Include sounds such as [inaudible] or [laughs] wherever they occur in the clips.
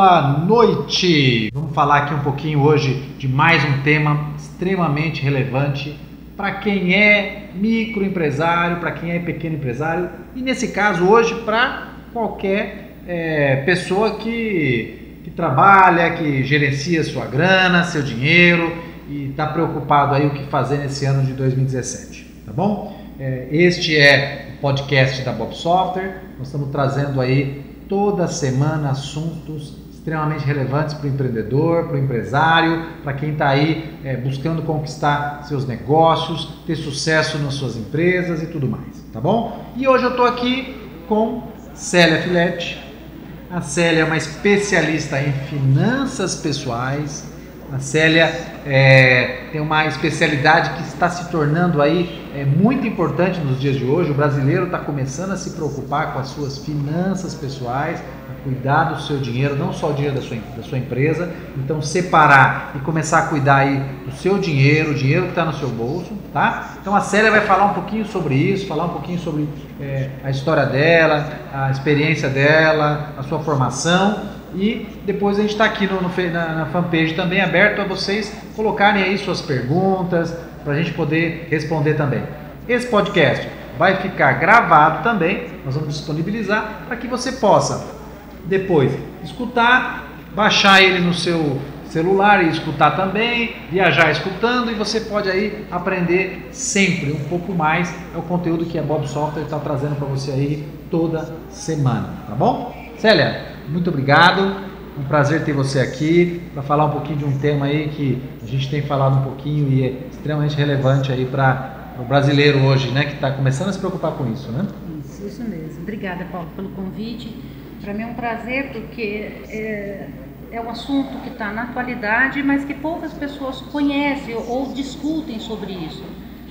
Boa noite! Vamos falar aqui um pouquinho hoje de mais um tema extremamente relevante para quem é microempresário, para quem é pequeno empresário e nesse caso hoje para qualquer é, pessoa que, que trabalha, que gerencia sua grana, seu dinheiro e está preocupado aí o que fazer nesse ano de 2017, tá bom? É, este é o podcast da Bob Software. Nós estamos trazendo aí toda semana assuntos extremamente relevantes para o empreendedor, para o empresário, para quem está aí é, buscando conquistar seus negócios, ter sucesso nas suas empresas e tudo mais, tá bom? E hoje eu estou aqui com Célia Filete. A Célia é uma especialista em finanças pessoais, a Célia é, tem uma especialidade que está se tornando aí é, muito importante nos dias de hoje. O brasileiro está começando a se preocupar com as suas finanças pessoais, cuidar do seu dinheiro, não só o dinheiro da sua, da sua empresa. Então, separar e começar a cuidar aí do seu dinheiro, o dinheiro que está no seu bolso, tá? Então, a Célia vai falar um pouquinho sobre isso, falar um pouquinho sobre é, a história dela, a experiência dela, a sua formação e depois a gente está aqui no, no, na, na, fanpage também aberto a vocês colocarem aí suas perguntas para a gente poder responder também. Esse podcast vai ficar gravado também, nós vamos disponibilizar para que você possa depois escutar, baixar ele no seu celular e escutar também, viajar escutando e você pode aí aprender sempre um pouco mais. É o conteúdo que a Bob Software está trazendo para você aí toda semana, tá bom? Célia, muito obrigado. Um prazer ter você aqui para falar um pouquinho de um tema aí que a gente tem falado um pouquinho e é extremamente relevante aí para o brasileiro hoje, né, que está começando a se preocupar com isso, né? Isso, isso mesmo. Obrigada, Paulo, pelo convite. Para mim é um prazer porque é, é um assunto que está na atualidade, mas que poucas pessoas conhecem ou discutem sobre isso.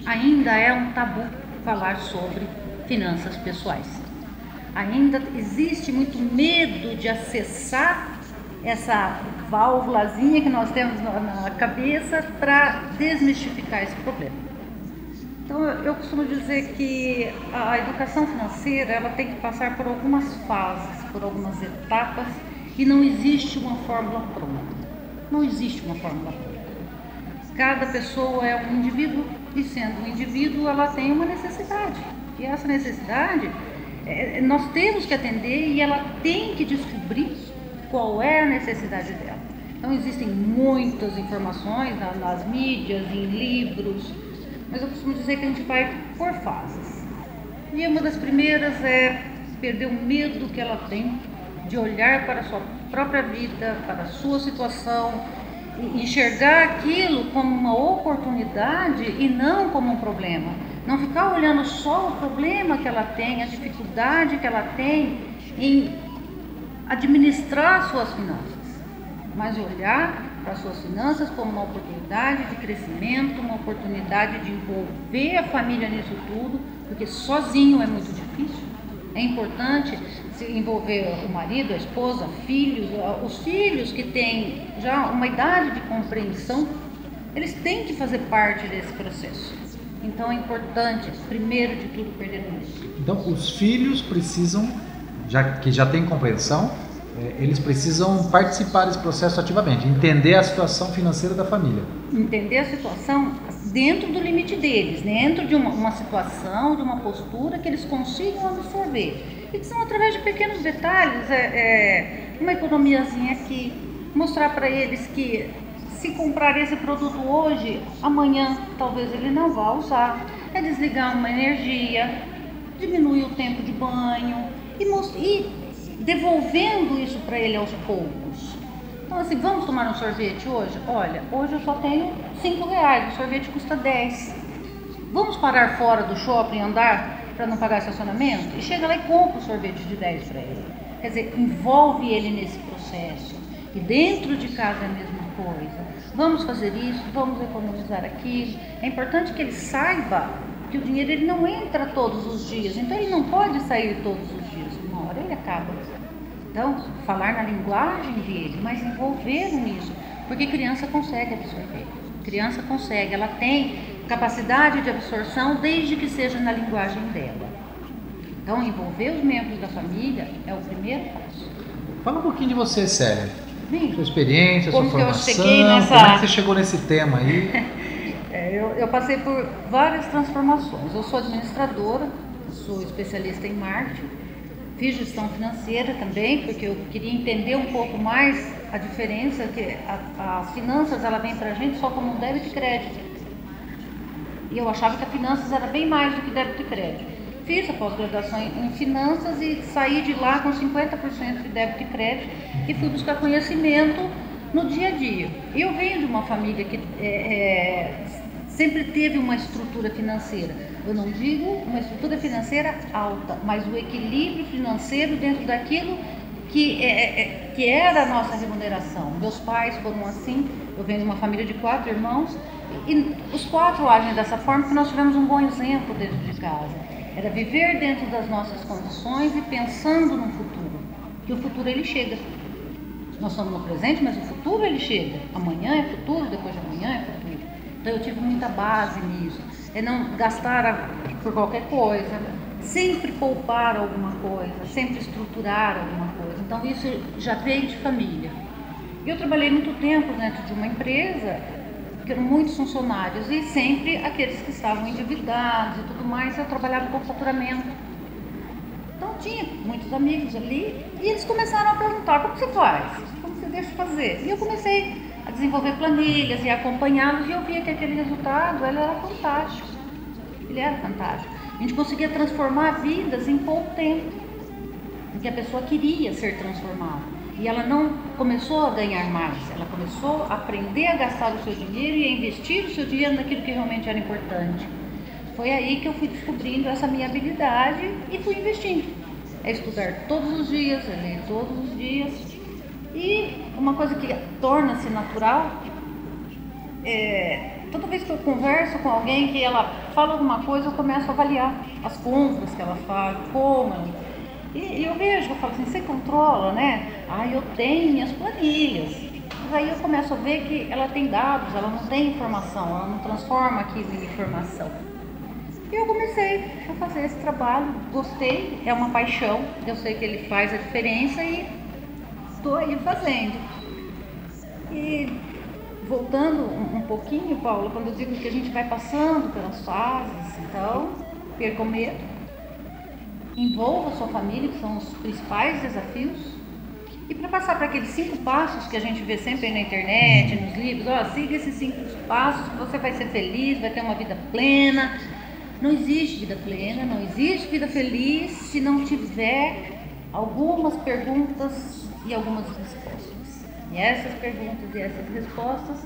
Ainda é um tabu falar sobre finanças pessoais ainda existe muito medo de acessar essa válvulazinha que nós temos na cabeça para desmistificar esse problema. Então eu costumo dizer que a educação financeira ela tem que passar por algumas fases, por algumas etapas e não existe uma fórmula pronta. Não existe uma fórmula pronta. Cada pessoa é um indivíduo e sendo um indivíduo ela tem uma necessidade. E essa necessidade é, nós temos que atender e ela tem que descobrir qual é a necessidade dela. Então existem muitas informações nas mídias, em livros, mas eu costumo dizer que a gente vai por fases. E uma das primeiras é perder o medo que ela tem de olhar para a sua própria vida, para a sua situação, e enxergar aquilo como uma oportunidade e não como um problema. Não ficar olhando só o problema que ela tem, a dificuldade que ela tem em administrar suas finanças, mas olhar para suas finanças como uma oportunidade de crescimento, uma oportunidade de envolver a família nisso tudo, porque sozinho é muito difícil. É importante se envolver o marido, a esposa, filhos, os filhos que têm já uma idade de compreensão, eles têm que fazer parte desse processo. Então é importante, primeiro de tudo, perder o medo. Então os filhos precisam, já que já têm compreensão, é, eles precisam participar desse processo ativamente, entender a situação financeira da família. Entender a situação dentro do limite deles, dentro de uma, uma situação, de uma postura que eles consigam absorver. E que são através de pequenos detalhes, é, é uma economiazinha aqui, mostrar para eles que se comprar esse produto hoje, amanhã talvez ele não vá usar. É desligar uma energia, diminuir o tempo de banho e, e devolvendo isso para ele aos poucos. Então assim, vamos tomar um sorvete hoje? Olha, hoje eu só tenho 5 reais, o sorvete custa 10. Vamos parar fora do shopping andar para não pagar estacionamento? E chega lá e compra o sorvete de 10 para ele. Quer dizer, envolve ele nesse processo. E dentro de casa é a mesma coisa. Vamos fazer isso, vamos economizar aqui. É importante que ele saiba que o dinheiro ele não entra todos os dias, então ele não pode sair todos os dias. Uma hora ele acaba. Então, falar na linguagem dele, mas envolver nisso, porque criança consegue absorver. Criança consegue, ela tem capacidade de absorção desde que seja na linguagem dela. Então, envolver os membros da família é o primeiro passo. Fala um pouquinho de você, Célia. Bem, Sua experiência, Como sua formação. nessa- Como é que você chegou nesse tema aí? [laughs] é, eu, eu passei por várias transformações. Eu sou administradora, sou especialista em marketing, fiz gestão financeira também, porque eu queria entender um pouco mais a diferença que as finanças ela vem para a gente só como um débito e crédito. E eu achava que a finanças era bem mais do que débito e crédito. Fiz a pós-graduação em em finanças e saí de lá com 50% de débito e crédito e fui buscar conhecimento no dia a dia. Eu venho de uma família que é, é, sempre teve uma estrutura financeira. Eu não digo uma estrutura financeira alta, mas o equilíbrio financeiro dentro daquilo que, é, é- que era a nossa remuneração. Meus pais foram assim, eu venho de uma família de quatro irmãos, e os quatro agem dessa forma porque nós tivemos um bom exemplo dentro de casa. Era viver dentro das nossas condições e pensando no futuro, que o futuro ele chega. Nós estamos no presente, mas o futuro ele chega. Amanhã é futuro, depois de amanhã é futuro. Então eu tive muita base nisso. É não gastar por qualquer coisa, sempre poupar alguma coisa, sempre estruturar alguma coisa. Então isso já veio de família. Eu trabalhei muito tempo dentro de uma empresa, que eram muitos funcionários, e sempre aqueles que estavam endividados e tudo mais, eu trabalhava com faturamento. Então tinha muitos amigos ali e eles começaram a perguntar como você faz, como você deixa de fazer. E eu comecei a desenvolver planilhas e acompanhá-los e eu via que aquele resultado ele era fantástico. Ele era fantástico. A gente conseguia transformar vidas em pouco tempo, porque a pessoa queria ser transformada. E ela não começou a ganhar mais, ela começou a aprender a gastar o seu dinheiro e a investir o seu dinheiro naquilo que realmente era importante. Foi aí que eu fui descobrindo essa minha habilidade e fui investindo. É estudar todos os dias, é ler todos os dias. E uma coisa que torna-se natural é, toda vez que eu converso com alguém que ela fala alguma coisa, eu começo a avaliar as compras que ela faz, como ela. E, eu vejo, eu falo assim, você controla, né? Ah, eu tenho minhas planilhas. Mas aí eu começo a ver que ela tem dados, ela não tem informação, ela não transforma aquilo em informação. E eu comecei a fazer esse trabalho, gostei, é uma paixão, eu sei que ele faz a diferença e estou aí fazendo. E voltando um, pouquinho, Paula, quando eu digo que a gente vai passando pelas fases, então, perca o medo, envolva a sua família, que são os principais desafios. E para passar para aqueles cinco passos que a gente vê sempre aí na internet, nos livros, ó, siga esses cinco passos você vai ser feliz, vai ter uma vida plena. Não existe vida plena, não existe vida feliz se não tiver algumas perguntas e algumas respostas. E essas perguntas e essas respostas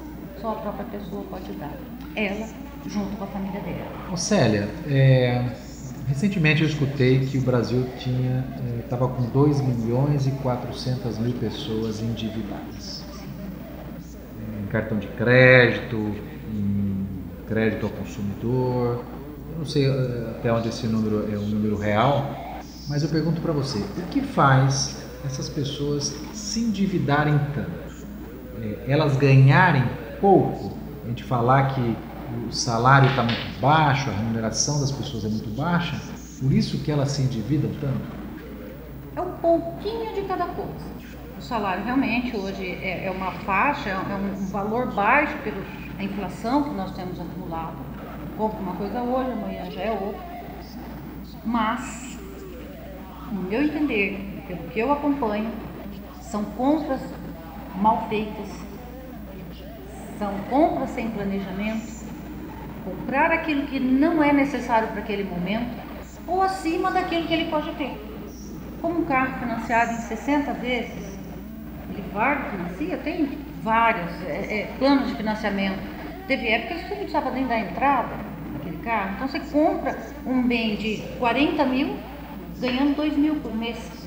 só a própria pessoa pode dar. Ela, junto com a família dela. Ô Célia, é, recentemente eu escutei que o Brasil tinha estava com 2 milhões e 400 mil pessoas endividadas. Em cartão de crédito, em crédito ao consumidor. Eu não sei eh, até onde esse número é um número real, mas eu pergunto para você, o que faz essas pessoas se endividarem tanto? É, elas ganharem pouco? A gente falar que o salário está muito baixo, a remuneração das pessoas é muito baixa, por isso que elas se endividam tanto? É um pouquinho de cada coisa. O salário realmente hoje é, é uma faixa, é um, um valor baixo pela inflação que nós temos acumulado. Compro uma coisa hoje, amanhã já é outra. Mas, no meu entender, pelo que eu acompanho, são compras mal feitas, são compras sem planejamento, comprar aquilo que não é necessário para aquele momento ou acima daquilo que ele pode ter. Como um carro financiado em 60 vezes, ele Vargo financia, tem vários é, é, planos de financiamento. Teve épocas que você precisava nem dar entrada naquele carro. Então você compra um bem de 40 mil, ganhando 2 mil por mês.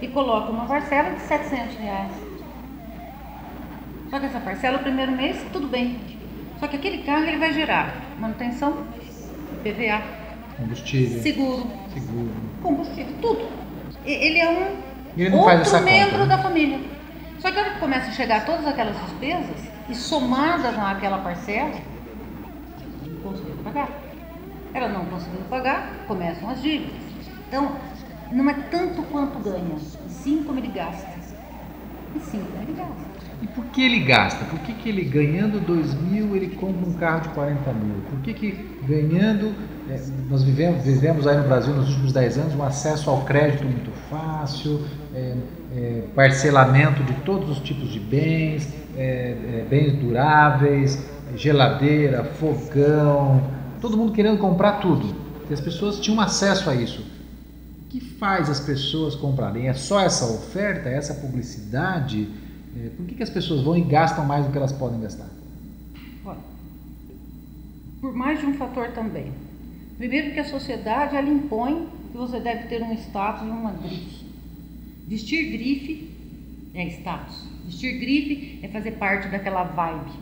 E coloca uma parcela de 700 reais. Só que essa parcela, o primeiro mês, tudo bem. Só que aquele carro ele vai gerar manutenção, PVA, Combustível, seguro, seguro. combustível, tudo. E- Ele é um Ele outro membro conta, né? da família. Só que a hora que começa a chegar todas aquelas despesas e somadas naquela parcela, não conseguiu pagar. Ela não conseguiu pagar, começam as dívidas. Então, não é tanto quanto ganha, e sim como ele gasta. E sim, ele gasta. E por que ele gasta? Por que, que ele ganhando 2 mil ele compra um carro de 40 mil? Por que, que ganhando. É, nós vivemos, vivemos aí no Brasil nos últimos 10 anos um acesso ao crédito muito fácil, é, é, parcelamento de todos os tipos de bens, é, é, bens duráveis, geladeira, fogão, todo mundo querendo comprar tudo. E as pessoas tinham acesso a isso. Faz as pessoas comprarem? É só essa oferta, essa publicidade? É, por que, que as pessoas vão e gastam mais do que elas podem gastar? Olha, por mais de um fator também. Primeiro que a sociedade ela impõe que você deve ter um status e uma grife. Vestir grife é status. Vestir grife é fazer parte daquela vibe.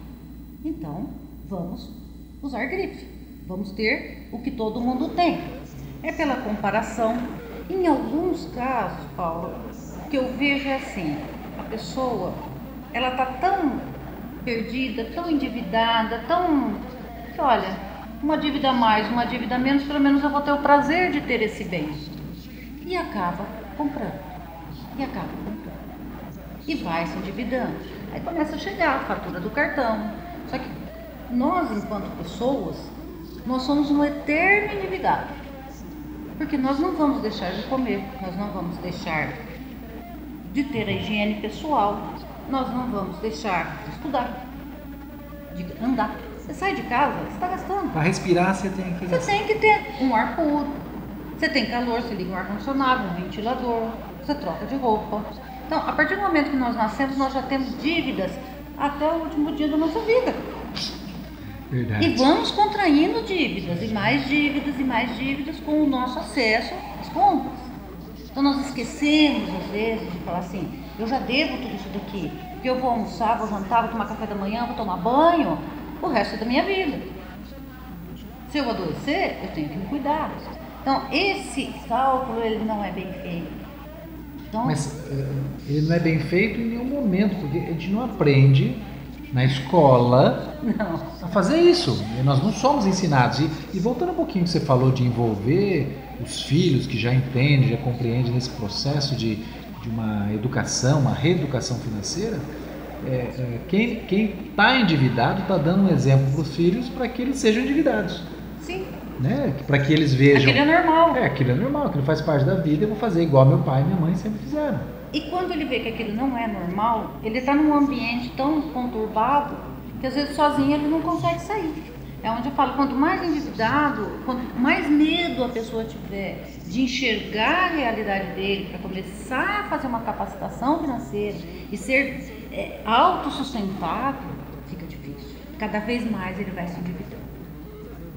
Então, vamos usar grife. Vamos ter o que todo mundo tem. É pela comparação. Em alguns casos, Paulo, o que eu vejo é assim: a pessoa ela está tão perdida, tão endividada, tão. que olha, uma dívida mais, uma dívida menos, pelo menos eu vou ter o prazer de ter esse bem. E acaba comprando. E acaba comprando. E vai se endividando. Aí começa a chegar a fatura do cartão. Só que nós, enquanto pessoas, nós somos um eterno endividado. Porque nós não vamos deixar de comer, nós não vamos deixar de ter a higiene pessoal, nós não vamos deixar de estudar, de andar. Você sai de casa, você está gastando. Para respirar, você tem que. Você tem que ter um ar puro. Você tem calor, você liga um ar-condicionado, um ventilador, você troca de roupa. Então, a partir do momento que nós nascemos, nós já temos dívidas até o último dia da nossa vida. Verdade. E vamos contraindo dívidas, e mais dívidas, e mais dívidas com o nosso acesso às compras. Então nós esquecemos, às vezes, de falar assim, eu já devo tudo isso daqui, porque eu vou almoçar, vou jantar, vou tomar café da manhã, vou tomar banho o resto da minha vida. Se eu adoecer, eu tenho que me cuidar. Então, esse cálculo, ele não é bem feito. Então, Mas eh, ele não é bem feito em nenhum momento, porque a gente não aprende na escola não. a fazer isso. E nós não somos ensinados. E, e voltando um pouquinho que você falou de envolver os filhos que já entendem, já compreendem nesse processo de, de uma educação, uma reeducação financeira, é, é, quem está endividado está dando um exemplo para os filhos para que eles sejam endividados. Sim. Né? Para que eles vejam. Aquilo é normal. É, aquilo é normal, aquilo faz parte da vida, eu vou fazer igual meu pai e minha mãe sempre fizeram. E quando ele vê que aquilo não é normal, ele está num ambiente tão conturbado que às vezes sozinho ele não consegue sair. É onde eu falo, quanto mais endividado, quanto mais medo a pessoa tiver de enxergar a realidade dele, para começar a fazer uma capacitação financeira e ser é, autossustentável, fica difícil. Cada vez mais ele vai se endividando.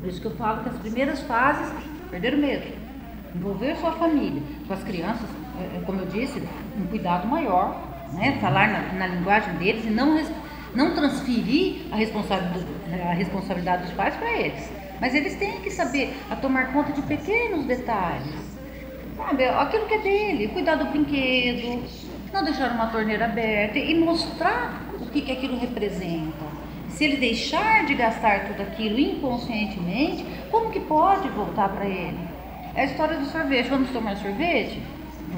Por isso que eu falo que as primeiras fases, perder o medo, envolver sua família, com as crianças, é, é, como eu disse, um cuidado maior, né? falar na, na linguagem deles e não, não transferir a responsabilidade, a responsabilidade dos pais para eles. Mas eles têm que saber a tomar conta de pequenos detalhes. Sabe, aquilo que é dele, cuidar do brinquedo, não deixar uma torneira aberta e mostrar o que, que aquilo representa. Se ele deixar de gastar tudo aquilo inconscientemente, como que pode voltar para ele? É a história do sorvete. Vamos tomar sorvete?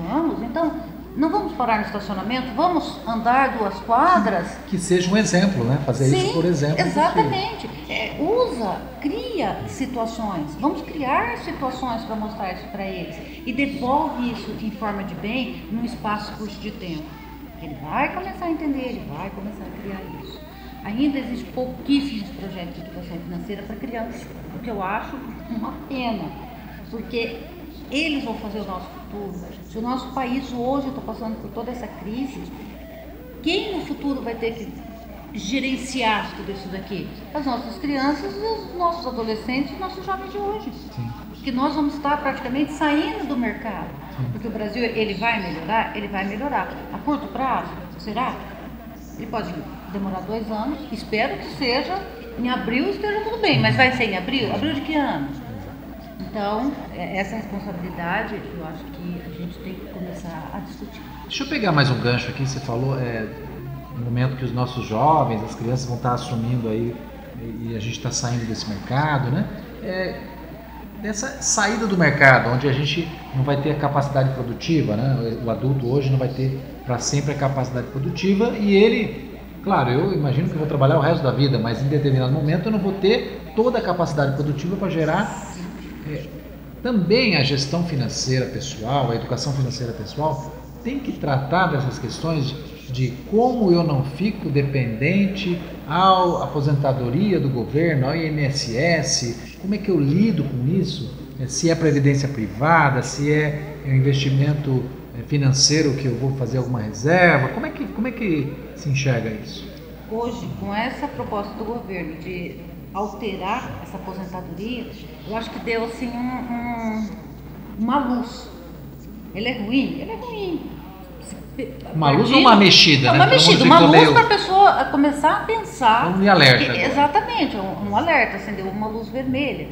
Vamos. Então, não vamos parar no estacionamento? Vamos andar duas quadras? Que seja um exemplo, né? Fazer Sim, isso por exemplo. Exatamente. É, usa, cria situações. Vamos criar situações para mostrar isso para eles. E devolve isso em forma de bem num espaço curto de tempo. Ele vai começar a entender, ele vai começar a criar isso. Ainda existem pouquíssimos projetos de educação financeira para crianças, o que eu acho uma pena, porque eles vão fazer o nosso futuro. Se o nosso país hoje está passando por toda essa crise, quem no futuro vai ter que gerenciar tudo isso daqui? As nossas crianças, os nossos adolescentes, os nossos jovens de hoje. Sim. Que nós vamos estar praticamente saindo do mercado. Porque o Brasil, ele vai melhorar? Ele vai melhorar. A curto prazo, será? Ele pode demorar dois anos. Espero que seja em abril esteja tudo bem. Mas vai ser em abril? Abril de que ano? Então, é, essa responsabilidade, eu acho que a gente tem que começar a discutir. Deixa eu pegar mais um gancho aqui, você falou, é, no momento que os nossos jovens, as crianças vão estar assumindo aí, e a gente está saindo desse mercado, né? É, dessa saída do mercado, onde a gente não vai ter a capacidade produtiva, né? O adulto hoje não vai ter para sempre a capacidade produtiva e ele, claro, eu imagino que eu vou trabalhar o resto da vida, mas em determinado momento eu não vou ter toda a capacidade produtiva para gerar é, também a gestão financeira pessoal, a educação financeira pessoal tem que tratar dessas questões de como eu não fico dependente à aposentadoria do governo, ao INSS, como é que eu lido com isso? É, se é previdência privada, se é investimento é, financeiro que eu vou fazer alguma reserva, como é que, como é que se enxerga isso? Hoje, com essa proposta do governo de alterar essa aposentadoria, eu acho que deu assim um, um, uma luz. Ele é ruim? Ele é ruim uma luz ou uma mexida, é, né? Uma mexida, uma luz para a pessoa começar a pensar. Um alerta. Que, exatamente, um, um, alerta, acendeu uma luz vermelha.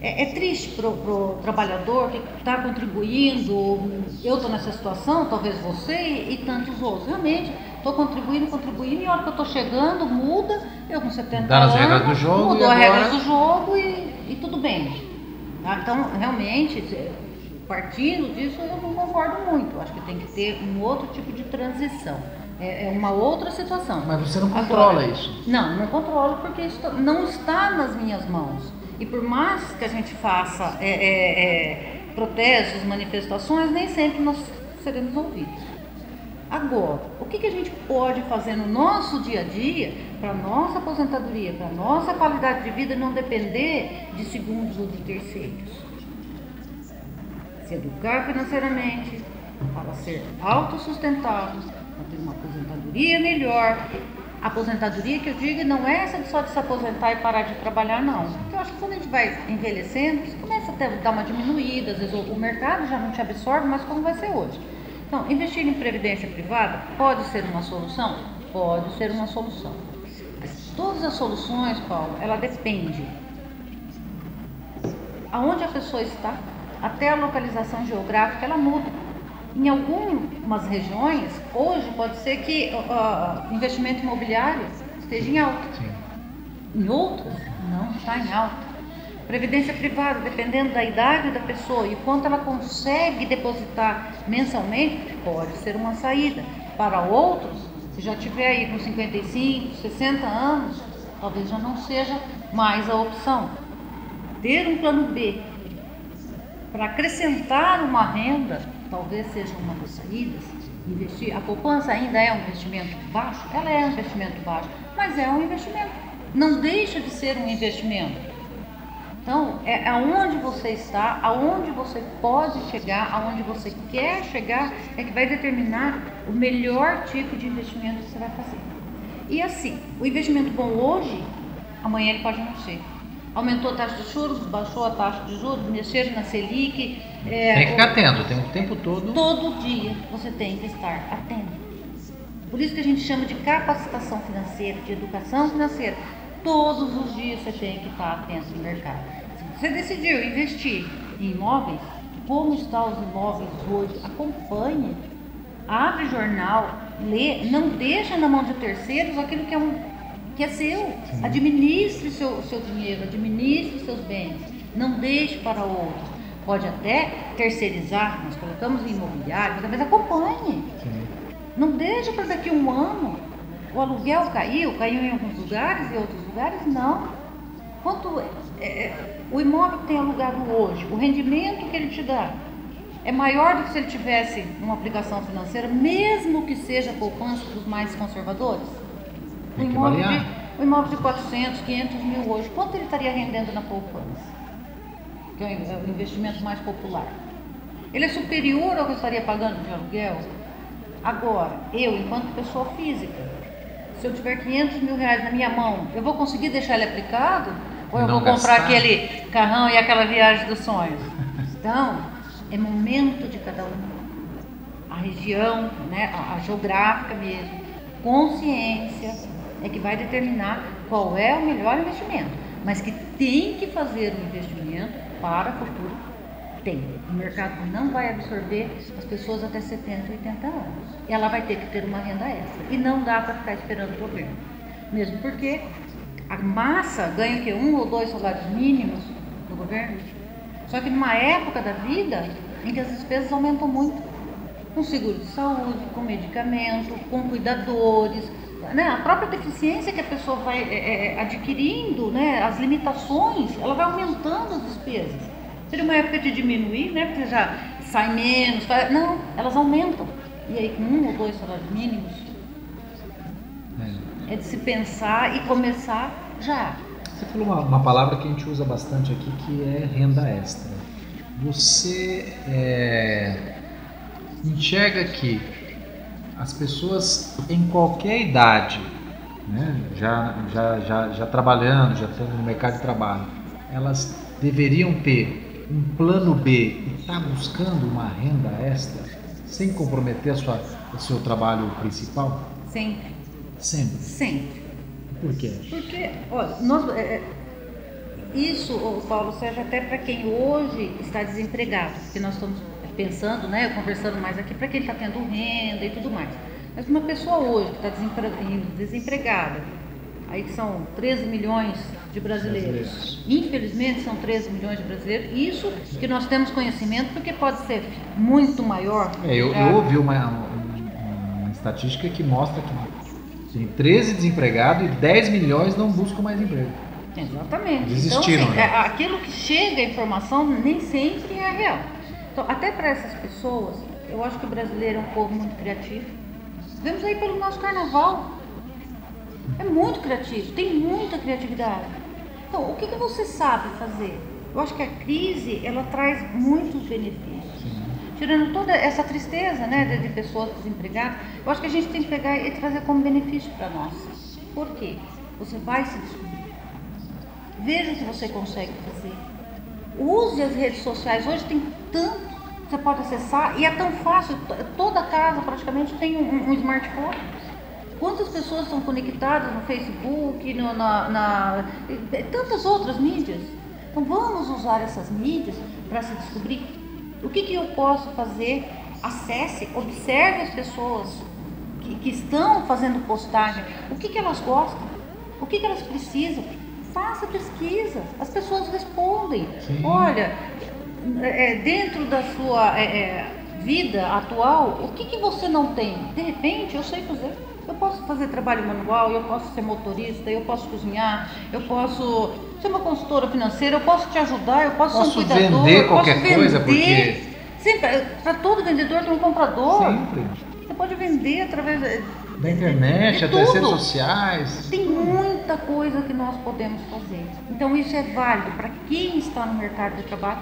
É, é triste para o trabalhador que está contribuindo, eu estou nessa situação, talvez você e tantos outros. Realmente, estou contribuindo, contribuindo, e a hora que eu estou chegando, muda, eu com 70 Dá anos, as regras do jogo mudou as regras do jogo e, e tudo bem. Tá? Então, realmente, partindo disso, eu não concordo muito. Acho que tem que ter um outro tipo de transição. É, é uma outra situação. Mas você não controla Agora, isso? Não, não controlo porque isso não está nas minhas mãos. E por mais que a gente faça é, é, é, protestos, manifestações, nem sempre nós seremos ouvidos. Agora, o que, que a gente pode fazer no nosso dia a dia para nossa aposentadoria, para nossa qualidade de vida não depender de segundos ou de terceiros? se educar financeiramente, para ser autossustentável, para ter uma aposentadoria melhor. Aposentadoria que eu digo não é essa de só de se aposentar e parar de trabalhar, não. Porque eu acho que quando a gente vai envelhecendo, você começa a dar uma diminuída, às vezes o mercado já não te absorve, mas como vai ser hoje? Então, investir em previdência privada pode ser uma solução? Pode ser uma solução. Mas todas as soluções, Paulo, ela depende aonde a pessoa está, até a localização geográfica ela muda. Em algumas regiões, hoje pode ser que o uh, investimento imobiliário esteja em alta. Sim. Em outras, não está em alta. Previdência privada, dependendo da idade da pessoa e quanto ela consegue depositar mensalmente, pode ser uma saída. Para outros, se já tiver aí com 55, 60 anos, talvez já não seja mais a opção. Ter um plano B para acrescentar uma renda, talvez seja uma das saídas. Investir, a poupança ainda é um investimento baixo? Ela é um investimento baixo, mas é um investimento. Não deixa de ser um investimento. Então, é aonde você está, aonde você pode chegar, aonde você quer chegar, é que vai determinar o melhor tipo de investimento que você vai fazer. E assim, o investimento bom hoje, amanhã ele pode não ser aumentou a taxa de juros, baixou a taxa de juros, mexer na Selic. É, tem que ficar atento, tem o tempo todo. Todo dia você tem que estar atento. Por isso que a gente chama de capacitação financeira, de educação financeira. Todos os dias você tem que estar atento no mercado. Você decidiu investir em imóveis, como estão os imóveis hoje? Acompanhe, abre jornal, lê, não deixa na mão de terceiros aquilo que é um que é seu. Administre o seu, seu dinheiro, administre seus bens. Não deixe para outros. Pode até terceirizar, nós colocamos em imobiliário, mas acompanhe. Sim. Não deixe para daqui a um ano. O aluguel caiu, caiu em alguns lugares e outros lugares não. Quanto é, é, o imóvel que tem alugado hoje, o rendimento que ele te dá, é maior do que se ele tivesse uma aplicação financeira, mesmo que seja poupança dos mais conservadores? Um imóvel, de, um imóvel de 400, 500 mil hoje, quanto ele estaria rendendo na poupança? Que é, é o investimento mais popular. Ele é superior ao que eu estaria pagando de aluguel? Agora, eu, enquanto pessoa física, se eu tiver 500 mil reais na minha mão, eu vou conseguir deixar ele aplicado? Ou eu Não vou comprar gastar. aquele carrão e aquela viagem dos sonhos? Então, é momento de cada um. A região, né, a geográfica mesmo, consciência, é que vai determinar qual é o melhor investimento. Mas que tem que fazer um investimento para o futuro, tem. O mercado não vai absorver as pessoas até 70, 80 anos. Ela vai ter que ter uma renda extra. E não dá para ficar esperando o governo. Mesmo porque a massa ganha que um ou dois salários mínimos do governo. Só que numa época da vida em que as despesas aumentam muito. Com seguro de saúde, com medicamento, com cuidadores, né? a própria deficiência que a pessoa vai é, é, adquirindo, né? as limitações, ela vai aumentando as despesas. Seria uma época de diminuir, né? porque já sai menos, não, elas aumentam. E aí com um ou dois salários mínimos, é, de se pensar e começar já. Você falou uma, uma, palavra que a gente usa bastante aqui, que é renda extra. Você é, enxerga que as pessoas em qualquer idade, né, já, já, já, já trabalhando, já estando no mercado de trabalho, elas deveriam ter um plano B e estar tá buscando uma renda extra sem comprometer a sua, o seu trabalho principal? Sempre. Sempre? Sempre. Por quê? Porque, olha, nós, é, é isso, Paulo, serve até para quem hoje está desempregado, porque nós estamos pensando, né, conversando mais aqui para quem está tendo renda e tudo mais. Mas uma pessoa hoje que está desempregada, aí que são 13 milhões de brasileiros, brasileiros. infelizmente são 13 milhões de brasileiros, isso que nós temos conhecimento, porque pode ser muito maior. É, eu, eu, ouvi uma, uma, uma estatística que mostra que tem 13 desempregados e 10 milhões não buscam mais emprego. Exatamente. Desistiram. Então, assim, né? aquilo que chega a informação nem sempre é real. Então, até para essas pessoas, eu acho que o brasileiro é um povo muito criativo. Vemos aí pelo nosso carnaval. É muito criativo, tem muita criatividade. Então, o que, que você sabe fazer? Eu acho que a crise, ela traz muitos benefícios. Tirando toda essa tristeza né, de, de pessoas desempregadas, eu acho que a gente tem que pegar e trazer como benefício para nós. Por quê? Você vai se descobrir. Veja se você consegue fazer. Use as redes sociais. Hoje tem tanto que você pode acessar e é tão fácil. Toda casa praticamente tem um, um smartphone. Quantas pessoas estão conectadas no Facebook, no, na, na, tantas outras mídias? Então vamos usar essas mídias para se descobrir o que, que eu posso fazer. Acesse, observe as pessoas que, que estão fazendo postagem, o que, que elas gostam, o que, que elas precisam faça pesquisa. As pessoas respondem. Sim. Olha, é, dentro da sua é, é, vida atual, o que, que você não tem? De repente, eu sei fazer. Eu posso fazer trabalho manual, eu posso ser motorista, eu posso cozinhar, eu posso ser uma consultora financeira, eu posso te ajudar, eu posso, posso ser um cuidador, vender qualquer posso vender. coisa, porque sempre para todo vendedor tem um comprador. Sempre. Você pode vender através da internet, até redes sociais. Tem muita coisa que nós podemos fazer. Então isso é válido para quem está no mercado de trabalho,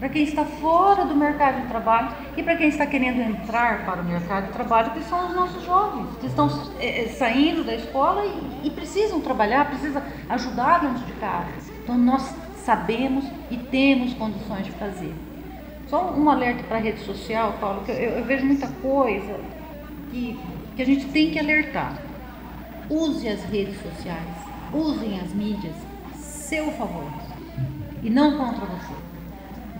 para quem está fora do mercado de trabalho e para quem está querendo entrar para o mercado de trabalho, que são os nossos jovens, que estão é, saindo da escola e, e precisam trabalhar, precisam ajudar dentro de casa. Então nós sabemos e temos condições de fazer. Só um alerta para a rede social, Paulo, que eu, eu vejo muita coisa que que a gente tem que alertar. Use as redes sociais, usem as mídias seu favor e não contra você.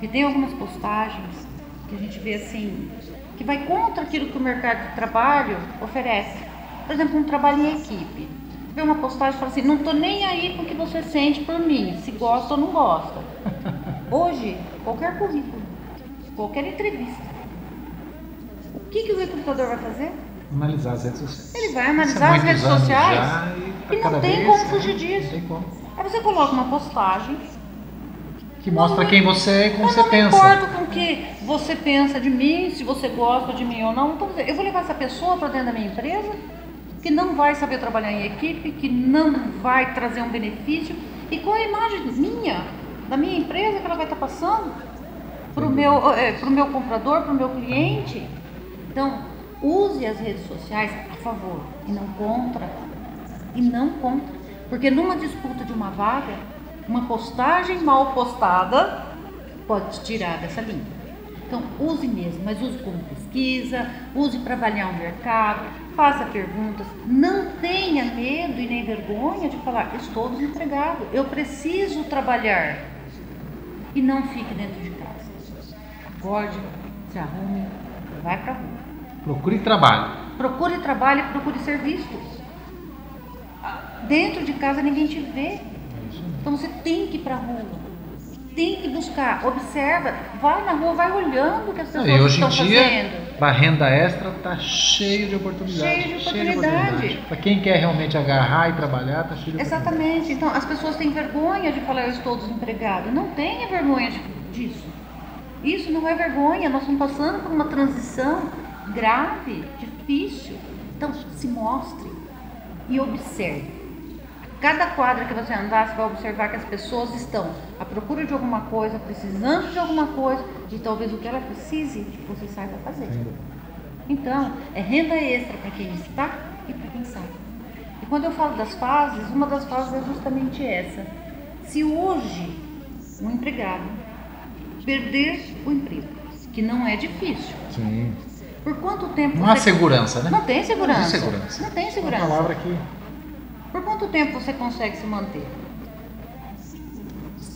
Porque tem algumas postagens que a gente vê assim, que vai contra aquilo que o mercado de trabalho oferece. Por exemplo, um trabalho em equipe. Vê uma postagem e fala assim, não estou nem aí com o que você sente por mim, se gosta ou não gosta. [laughs] Hoje, qualquer currículo, qualquer entrevista, o que, que o recrutador vai fazer? analisar as redes sociais. Ele vai analisar as redes sociais e, e não tem como fugir disso. Aí você coloca uma postagem que mostra quem você é e como você pensa. Não importa com o que você pensa de mim, se você gosta de mim ou não. Então, eu vou levar essa pessoa para dentro da minha empresa que não vai saber trabalhar em equipe, que não vai trazer um benefício. E qual é a imagem minha, da minha empresa que ela vai estar passando para o meu, é, meu comprador, para o meu cliente? Então, Use as redes sociais a favor e não contra. E não contra. Porque numa disputa de uma vaga, uma postagem mal postada pode te tirar dessa linha. Então, use mesmo, mas use como pesquisa, use para avaliar o mercado, faça perguntas. Não tenha medo e nem vergonha de falar: estou desempregado, eu preciso trabalhar. E não fique dentro de casa. Acorde, se arrume, vai para a rua. Procure trabalho. Procure trabalho e procure serviços. Dentro de casa ninguém te vê. Então você tem que ir para a rua. tem que buscar, observa, vai na rua, vai olhando o que as pessoas e hoje estão em dia, fazendo. para renda extra, tá cheio de oportunidades. Cheio de oportunidade. Para quem quer realmente agarrar e trabalhar, tá cheio de Exatamente. Então, as pessoas têm vergonha de falar eu estou desempregado. Não tenha vergonha disso. Isso não é vergonha. Nós estamos passando por uma transição grave, difícil. Então, se mostre e observe. Cada quadra que você andar, você vai observar que as pessoas estão à procura de alguma coisa, precisando de alguma coisa, e talvez o que ela precise, você saiba fazer. Então, é renda extra para quem está e para quem sai. E quando eu falo das fases, uma das fases é justamente essa. Se hoje um empregado perder o emprego, que não é difícil. Sim. Por quanto tempo Não há segurança, né? Não tem segurança. Não tem segurança. Não tem Uma segurança. palavra que Por quanto tempo você consegue se manter?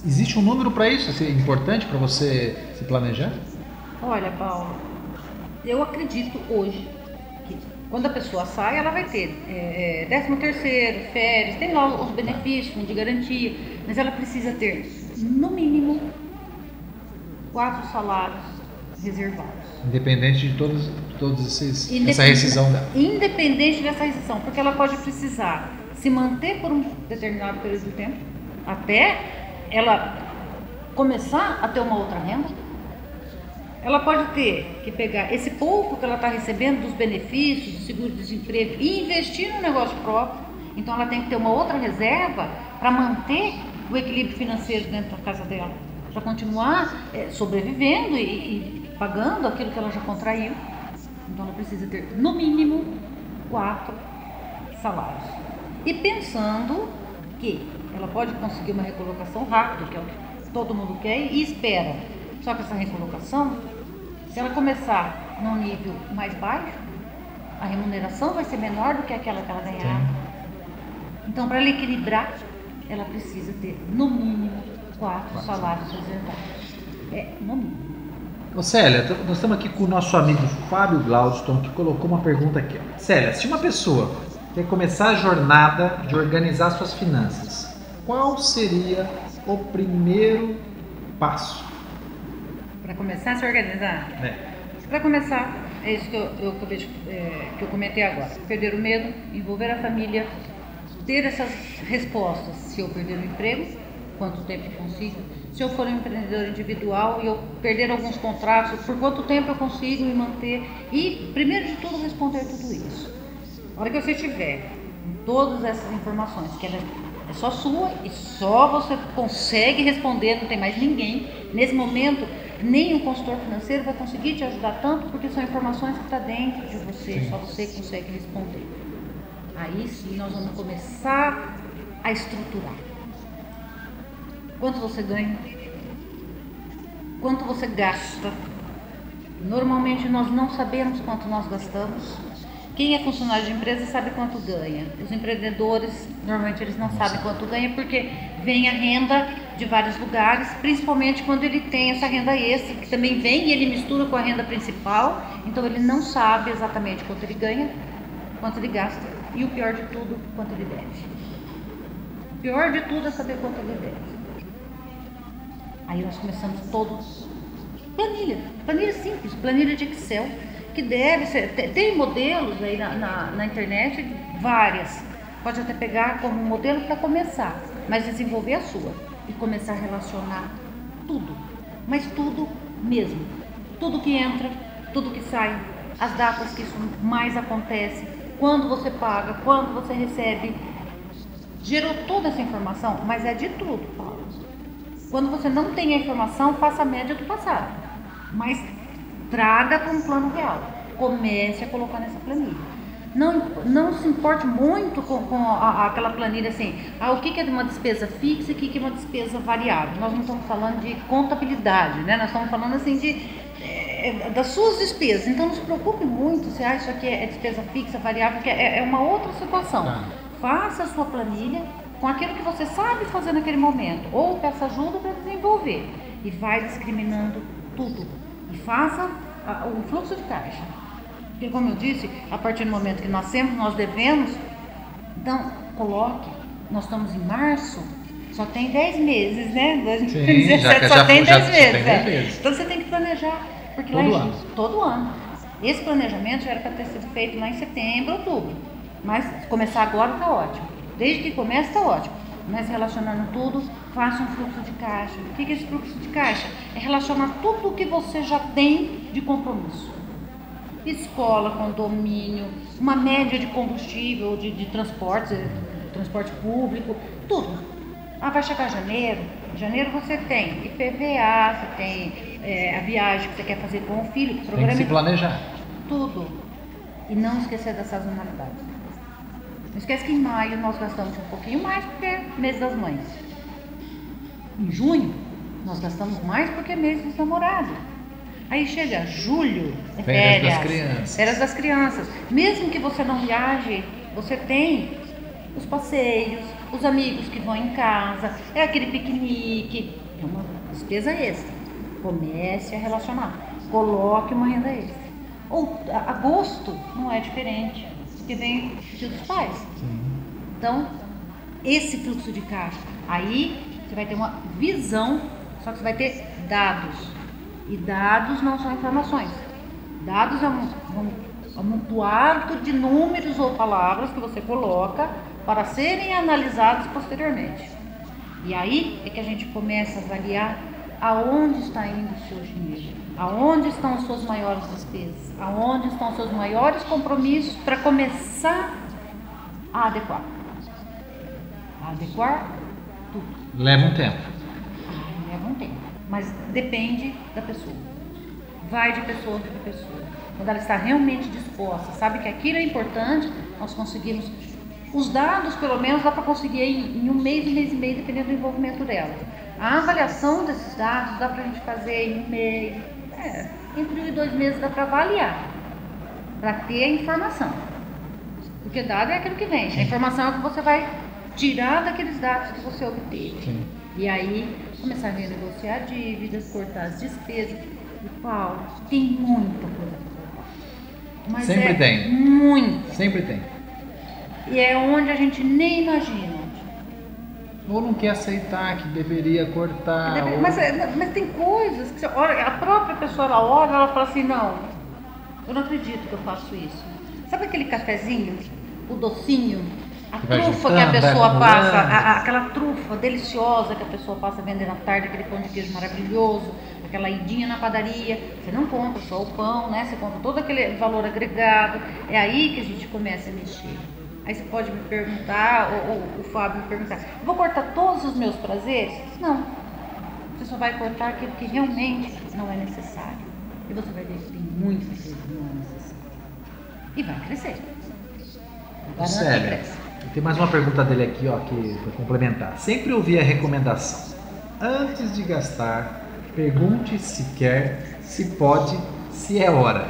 existe um número para isso, assim, importante para você se planejar? Olha, Paulo, eu acredito hoje que quando a pessoa sai, ela vai ter é, 13 terceiro, férias, tem lá os benefícios fundo de garantia, mas ela precisa ter, no mínimo, quatro salários reservados. Independente de todos, todos esses essa rescisão dela. Independente dessa rescisão, porque ela pode precisar se manter por um determinado período de tempo, até ela começar a ter uma outra renda. Ela pode ter que pegar esse pouco que ela está recebendo dos benefícios, do seguro-desemprego e investir no negócio próprio. Então ela tem que ter uma outra reserva para manter o equilíbrio financeiro dentro da casa dela, para continuar eh, sobrevivendo e, e pagando aquilo que ela já contraiu. Então ela precisa ter no mínimo quatro salários. E pensando que ela pode conseguir uma recolocação rápida, que é o que todo mundo quer e espera. Só que essa recolocação, se ela começar num nível mais baixo, a remuneração vai ser menor do que aquela que ela ganhava. Então, para ela equilibrar, ela precisa ter no mínimo quatro salários reservados. É, no mínimo. Ô Célia, nós estamos aqui com o nosso amigo Fábio Glaudston, que colocou uma pergunta aqui. Célia, se uma pessoa quer começar a jornada de organizar suas finanças, qual seria o primeiro passo? Para começar a se organizar, É. Para começar, é isso que eu, eu acabei de- é, que eu comentei agora. Perder o medo, envolver a família, ter essas respostas. Se eu perder o emprego, quanto tempo eu consigo? Se eu for um empreendedor individual e eu perder alguns contratos, por quanto tempo eu consigo me manter? E, primeiro de tudo, responder tudo isso. A hora que você tiver todas essas informações, que ela é só sua e só você consegue responder, não tem mais ninguém. Nesse momento, nem um consultor financeiro vai conseguir te ajudar tanto, porque são informações que estão dentro de você, só você consegue responder. Aí sim nós vamos começar a estruturar. Quanto você ganha? Quanto você gasta? Normalmente nós não sabemos quanto nós gastamos. Quem é funcionário de empresa sabe quanto ganha. Os empreendedores, normalmente eles não sabem quanto ganha porque vem a renda de vários lugares, principalmente quando ele tem essa renda extra, que também vem e ele mistura com a renda principal, então ele não sabe exatamente quanto ele ganha, quanto ele gasta e o pior de tudo, quanto ele deve. O pior de tudo é saber quanto ele deve. Aí nós começamos todos planilha, planilha simples, planilha de Excel, que deve ser, te- tem modelos aí na, na, na internet, várias. Pode até pegar como modelo para começar, mas desenvolver a sua e começar a relacionar tudo, mas tudo mesmo. Tudo que entra, tudo que sai, as datas que isso mais acontece, quando você paga, quando você recebe. Gerou toda essa informação, mas é de tudo, Paulo. Quando você não tem a informação, faça a média do passado. Mas traga para um plano real. Comece a colocar nessa planilha. Não, não se importe muito com, com a- aquela planilha assim, ah, o que que é uma despesa fixa e o que que é uma despesa variável. Nós não estamos falando de contabilidade, né? Nós estamos falando assim de eh, das suas despesas. Então não se preocupe muito se isso aqui é despesa fixa, variável, que é, é uma outra situação. Tá. Faça a sua planilha com aquilo que você sabe fazer naquele momento, ou peça ajuda para desenvolver e vai discriminando tudo e faça o fluxo de caixa. Porque como eu disse, a partir do momento que nascemos, nós devemos, então coloque, nós estamos em março, só tem 10 meses, né? Sim, 2017 já, só já, tem já, 10 meses. tem é. 10 meses. Então você tem que planejar. Porque Todo lá em- ano. Todo ano. Esse planejamento já era para ter sido feito lá em setembro, outubro. Mas começar agora está ótimo. Desde que começa está ótimo. Mas relacionando tudo, faça um fluxo de caixa. O que que é esse fluxo de caixa? É relacionar tudo o que você já tem de compromisso escola, condomínio, uma média de combustível, de, de transporte, eh, transporte público, tudo. Ah, vai chegar janeiro. Janeiro você tem IPVA, você tem eh, a viagem que você quer fazer com o filho, Tem que programa se planejar. tudo. E não esquecer da sazonalidade. Não esquece que em maio nós gastamos um pouquinho mais porque é mês das mães. Em junho nós gastamos mais porque é mês dos namorados. Aí chega julho, é Férias férias, das crianças. férias das crianças. Mesmo que você não viaje, você tem os passeios, os amigos que vão em casa, é aquele piquenique, é uma despesa extra. Comece a relacionar, coloque uma renda extra. Ou agosto não é diferente, porque vem o dia dos pais. Então, esse fluxo de caixa, aí você vai ter uma visão, só que você vai ter dados. E dados não são informações. Dados é um, um amontoado de números ou palavras que você coloca para serem analisados posteriormente. E aí é que a gente começa a avaliar aonde está indo o seu dinheiro, aonde estão as suas maiores despesas, aonde estão os seus maiores compromissos para começar a adequar. A adequar tudo. Leva um tempo. Leva um tempo. Mas depende da pessoa. Vai de pessoa para pessoa. Quando ela está realmente disposta, sabe que aquilo é importante, nós conseguimos. Os dados, pelo menos, dá para conseguir em, em um mês, um mês e meio, dependendo do envolvimento dela. A avaliação desses dados dá para a gente fazer em um mês. É, entre um e dois meses dá para avaliar. Para ter a informação. Porque dado é aquilo que vem. A informação é o que você vai tirar daqueles dados que você obteve. Sim. E aí começar a renegociar dívidas, cortar as despesas. E Paulo, tem muita coisa para cortar. Sempre é tem. Muita. Sempre tem. E é onde a gente nem imagina. Ou não quer aceitar que deveria cortar. ou- Mas, mas tem coisas que você olha, a própria pessoa ela olha ela fala assim, não, eu não acredito que eu faço isso. Sabe aquele cafezinho, o docinho, a trufa que a pessoa passa, a- a- aquela trufa deliciosa que a pessoa passa vendendo à tarde, aquele pão de queijo maravilhoso, aquela idinha na padaria, você não compra só o pão, né? Você compra todo aquele valor agregado. É aí que a gente começa a mexer. Aí você pode me perguntar, ou, ou o Fábio me perguntar, vou cortar todos os meus prazeres? Não. Você só vai cortar aquilo que realmente não é necessário. E você vai ver que tem muita coisa que não é necessária. E vai crescer. Célia, cresce. Tem mais uma pergunta dele aqui, ó, que para complementar. Sempre ouvi a recomendação: antes de gastar, pergunte se quer, se pode, se é hora.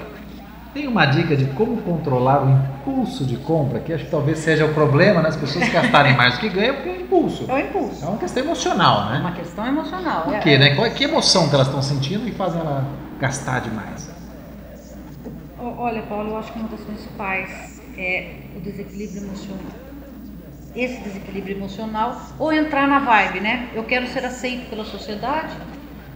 Tem uma dica de como controlar o impulso de compra, que acho que talvez seja o problema, né? As pessoas gastarem mais do que ganham porque é impulso. É o impulso. É uma questão emocional, É né? uma questão emocional. Por É- quê, né? Qual, que emoção que elas estão sentindo e fazem ela gastar demais? Olha, Paulo, eu acho que uma das principais é o desequilíbrio emocional. Esse desequilíbrio emocional, ou entrar na vibe, né? Eu quero ser aceito pela sociedade,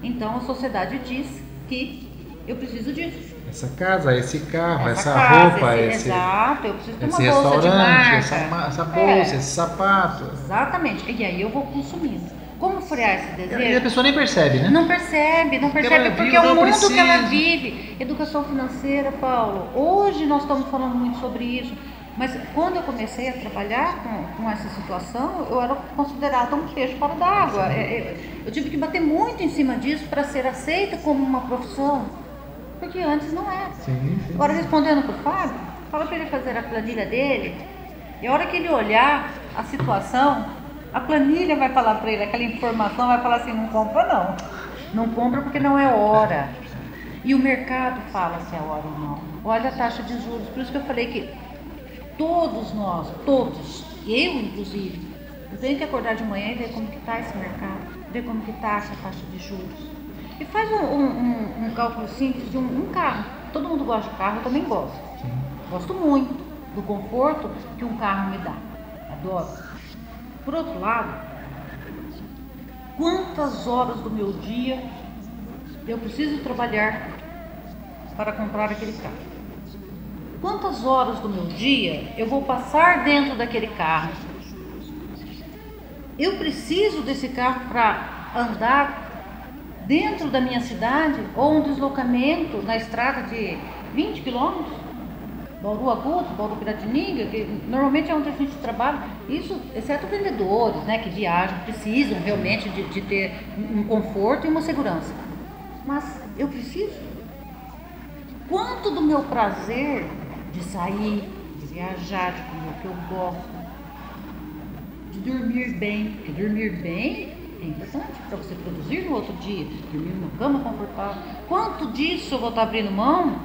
então a sociedade diz que eu preciso disso. Essa casa, esse carro, essa, casa, roupa, esse, esse, Exato, eu preciso ter uma bolsa de restaurante, marca. essa, essa bolsa, É, esse sapato. Exatamente. E aí eu vou consumindo. Como frear esse E a desejo? pessoa nem percebe, né? Não percebe, não percebe, porque é o mundo que ela vive. Educação financeira, Paulo. Hoje nós estamos falando muito sobre isso. Mas quando eu comecei a trabalhar com, com essa situação, eu era considerada um peixe fora d'água. É, é, Eu tive que bater muito em cima disso para ser aceita como uma profissão. Porque antes não era. Sim, sim. Agora, respondendo para o Fábio, fala para ele fazer a planilha dele. E a hora que ele olhar a situação, a planilha vai falar para ele, aquela informação vai falar assim: não compra, não. Não compra porque não é hora. E o mercado fala se é hora ou não. Olha a taxa de juros. Por isso que eu falei que todos nós, todos, eu inclusive, eu tenho que acordar de manhã e ver como que está esse mercado, ver como que está essa taxa de juros. E faz um, um- um- cálculo simples de um, um carro. Todo mundo gosta de carro, eu também gosto. Gosto muito do conforto que um carro me dá. Adoro. Por outro lado, quantas horas do meu dia eu preciso trabalhar para comprar aquele carro. Quantas horas do meu dia eu vou passar dentro daquele carro? Eu preciso desse carro para andar dentro da minha cidade ou um deslocamento na estrada de 20 quilômetros? Bauru Agudo, Bauru Piratininga, que normalmente é onde a gente trabalha, isso, exceto vendedores, né, que viajam, precisam realmente de, de ter um conforto e uma segurança. Mas eu preciso. Quanto do meu prazer de sair, de viajar, de comer o que eu gosto, de dormir bem, porque dormir bem é importante para você produzir no outro dia, dormir numa cama confortável. Quanto disso eu vou estar abrindo mão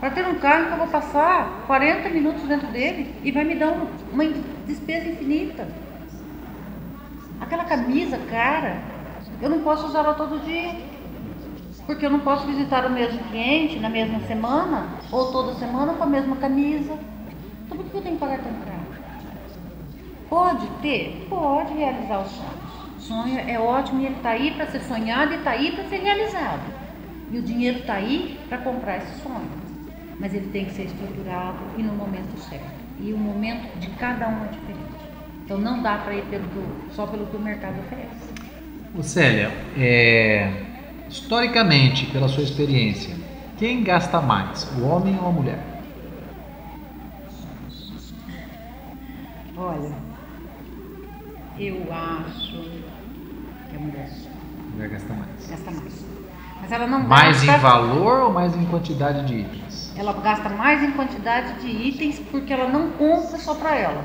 para ter um carro que eu vou passar 40 minutos dentro dele e vai me dar uma despesa infinita. Aquela camisa cara, eu não posso usar ela todo dia. Porque eu não posso visitar o mesmo cliente na mesma semana ou toda semana com a mesma camisa. Então por que eu tenho que pagar tão caro? Pode ter? Pode realizar os sonhos. Sonho é ótimo e ele está aí para ser sonhado e está aí para ser realizado. E o dinheiro está aí para comprar esse sonho mas ele tem que ser estruturado e no momento certo. E o momento de cada um é diferente. Então não dá para ir pelo só pelo que o mercado oferece. O Célia, é, historicamente, pela sua experiência, quem gasta mais, o homem ou a mulher? Olha, eu acho que a mulher. A mulher gasta mais. Gasta mais. Mas ela não mais gasta... em valor ou mais em quantidade de itens? ela gasta mais em quantidade de itens porque ela não compra só para ela.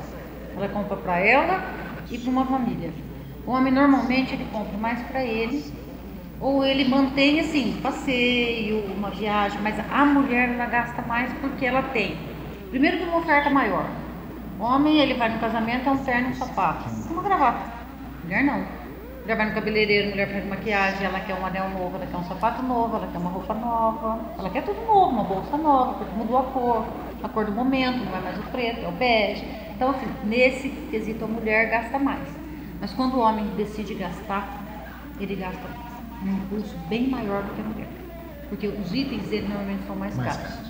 Ela compra para ela e para uma família. O homem normalmente ele compra mais para ele ou ele mantém assim, passeio, uma viagem, mas a mulher ela gasta mais porque ela tem. Primeiro que uma oferta maior. Homem ele vai no casamento é um terno um sapato, uma gravata. Mulher não mulher vai no cabeleireiro, mulher faz maquiagem, ela quer um anel novo, ela quer um sapato novo, ela quer uma roupa nova, ela quer tudo novo, uma bolsa nova, porque mudou a cor, a cor do momento, não é mais o preto, é o bege. Então, assim, nesse quesito a mulher gasta mais. Mas quando o homem decide gastar, ele gasta um impulso bem maior do que a mulher. Porque os itens dele normalmente são mais, mais caros. caros.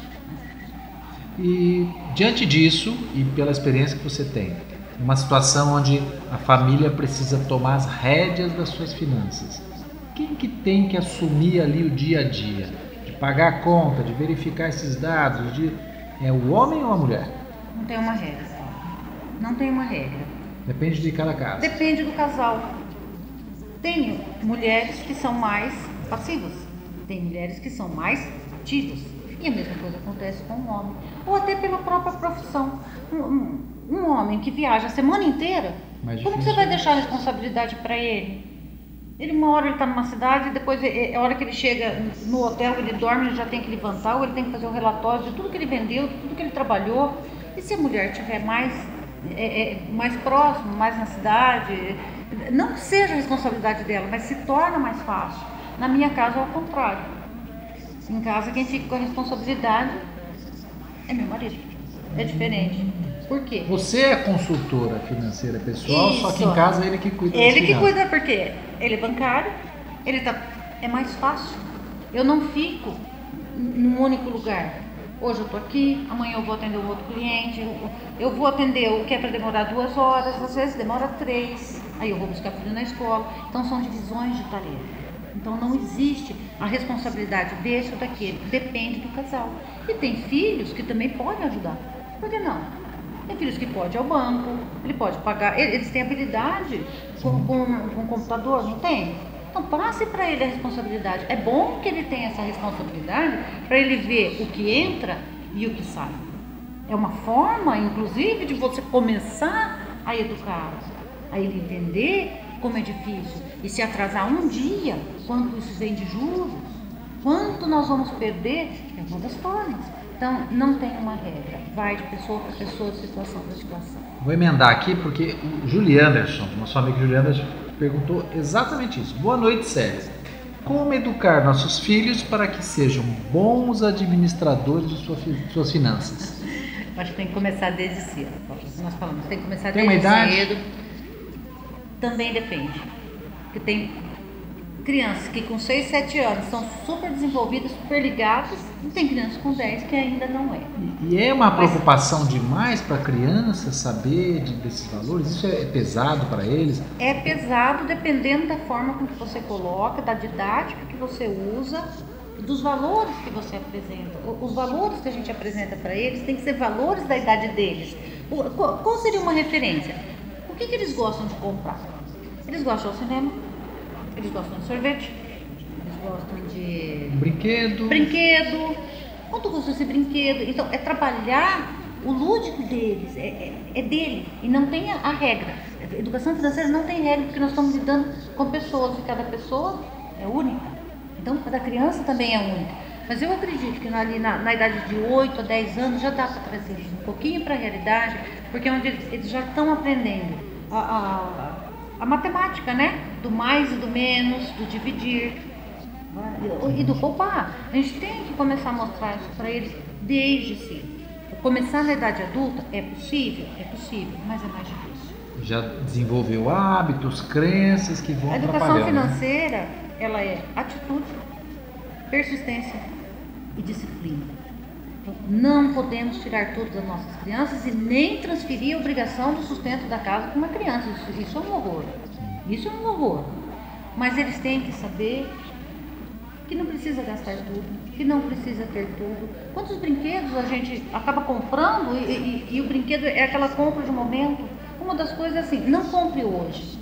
E diante disso, e pela experiência que você tem, uma situação onde a família precisa tomar as rédeas das suas finanças. Quem que tem que assumir ali o dia a dia? De pagar a conta, de verificar esses dados, de é o homem ou a mulher? Não tem uma regra. Não tem uma regra. Depende de cada caso. Depende do casal. Tem mulheres que são mais passivas, tem mulheres que são mais ativas. E a mesma coisa acontece com o homem. Ou até pela própria profissão um homem que viaja a semana inteira, Mais como difícil. você vai deixar a responsabilidade para ele? Ele uma hora ele está numa cidade, depois é, é a hora que ele chega no hotel, ele dorme, ele já tem que levantar, ou ele tem que fazer um relatório de tudo que ele vendeu, de tudo que ele trabalhou. E se a mulher estiver mais, é, é, mais próximo, mais na cidade, não seja a responsabilidade dela, mas se torna mais fácil. Na minha casa é o contrário. Em casa quem fica com a responsabilidade é meu marido. É diferente. Por quê? Você é consultora financeira pessoal, Isso. só que em casa ele que cuida Ele que cuida porque ele é bancário, ele tá é mais fácil. Eu não fico num único lugar. Hoje eu estou aqui, amanhã eu vou atender um outro cliente, eu vou atender o que é para demorar duas horas, às vezes demora três, aí eu vou buscar filho na escola. Então são divisões de tarefa. Então não existe a responsabilidade desse ou daquele, depende do casal. E tem filhos que também podem ajudar. Por que não? Tem filhos que pode ir ao banco, ele pode pagar, eles têm habilidade com, com, com computador, não tem? Então passe para ele a responsabilidade. É bom que ele tenha essa responsabilidade para ele ver o que entra e o que sai. É uma forma, inclusive, de você começar a educar, a ele entender como é difícil. E se atrasar um dia, quanto isso vem de juros, quanto nós vamos perder, é uma das formas. Então, não tem uma regra. Vai de pessoa para pessoa, situação para situação. Vou emendar aqui porque o Julie Anderson, nosso amigo Julie Anderson, perguntou exatamente isso. Boa noite, Célia. Como educar nossos filhos para que sejam bons administradores de suas finanças? [laughs] Acho que tem que começar desde cedo. Nós falamos, tem que começar tem desde cedo. Também depende. Porque tem crianças que com 6, 7 anos são super desenvolvidas, super ligadas, e tem crianças com 10 que ainda não é. E, é uma preocupação Mas, demais para a criança saber de, desses valores? Isso é pesado para eles? É pesado dependendo da forma com que você coloca, da didática que você usa, dos valores que você apresenta. Os valores que a gente apresenta para eles tem que ser valores da idade deles. Qual seria uma referência? O que, que eles gostam de comprar? Eles gostam do cinema, eles gostam de sorvete, eles gostam de. Brinquedo. Brinquedo. Quanto custa esse brinquedo? Então, é trabalhar o lúdico deles, é, é, é dele, e não tem a, a regra. A educação financeira não tem regra, porque nós estamos lidando com pessoas, e cada pessoa é única. Então, a da criança também é única. Mas eu acredito que ali na, na idade de 8 a 10 anos já dá para trazer um pouquinho para a realidade, porque é onde eles, eles já estão aprendendo a, a a matemática, né? Do mais e do menos, do dividir e do poupar. A gente tem que começar a mostrar isso para eles desde cedo. Começar na idade adulta é possível? É possível, mas é mais difícil. Já desenvolveu hábitos, crenças que vão A educação né? financeira, né? ela é atitude, persistência e disciplina. Não podemos tirar tudo das nossas crianças e nem transferir a obrigação do sustento da casa para uma criança. Isso, isso é um horror. Isso é um horror. Mas eles têm que saber que não precisa gastar tudo, que não precisa ter tudo. Quantos brinquedos a gente acaba comprando e, e, e o brinquedo é aquela compra de momento? Uma das coisas é assim, não compre hoje.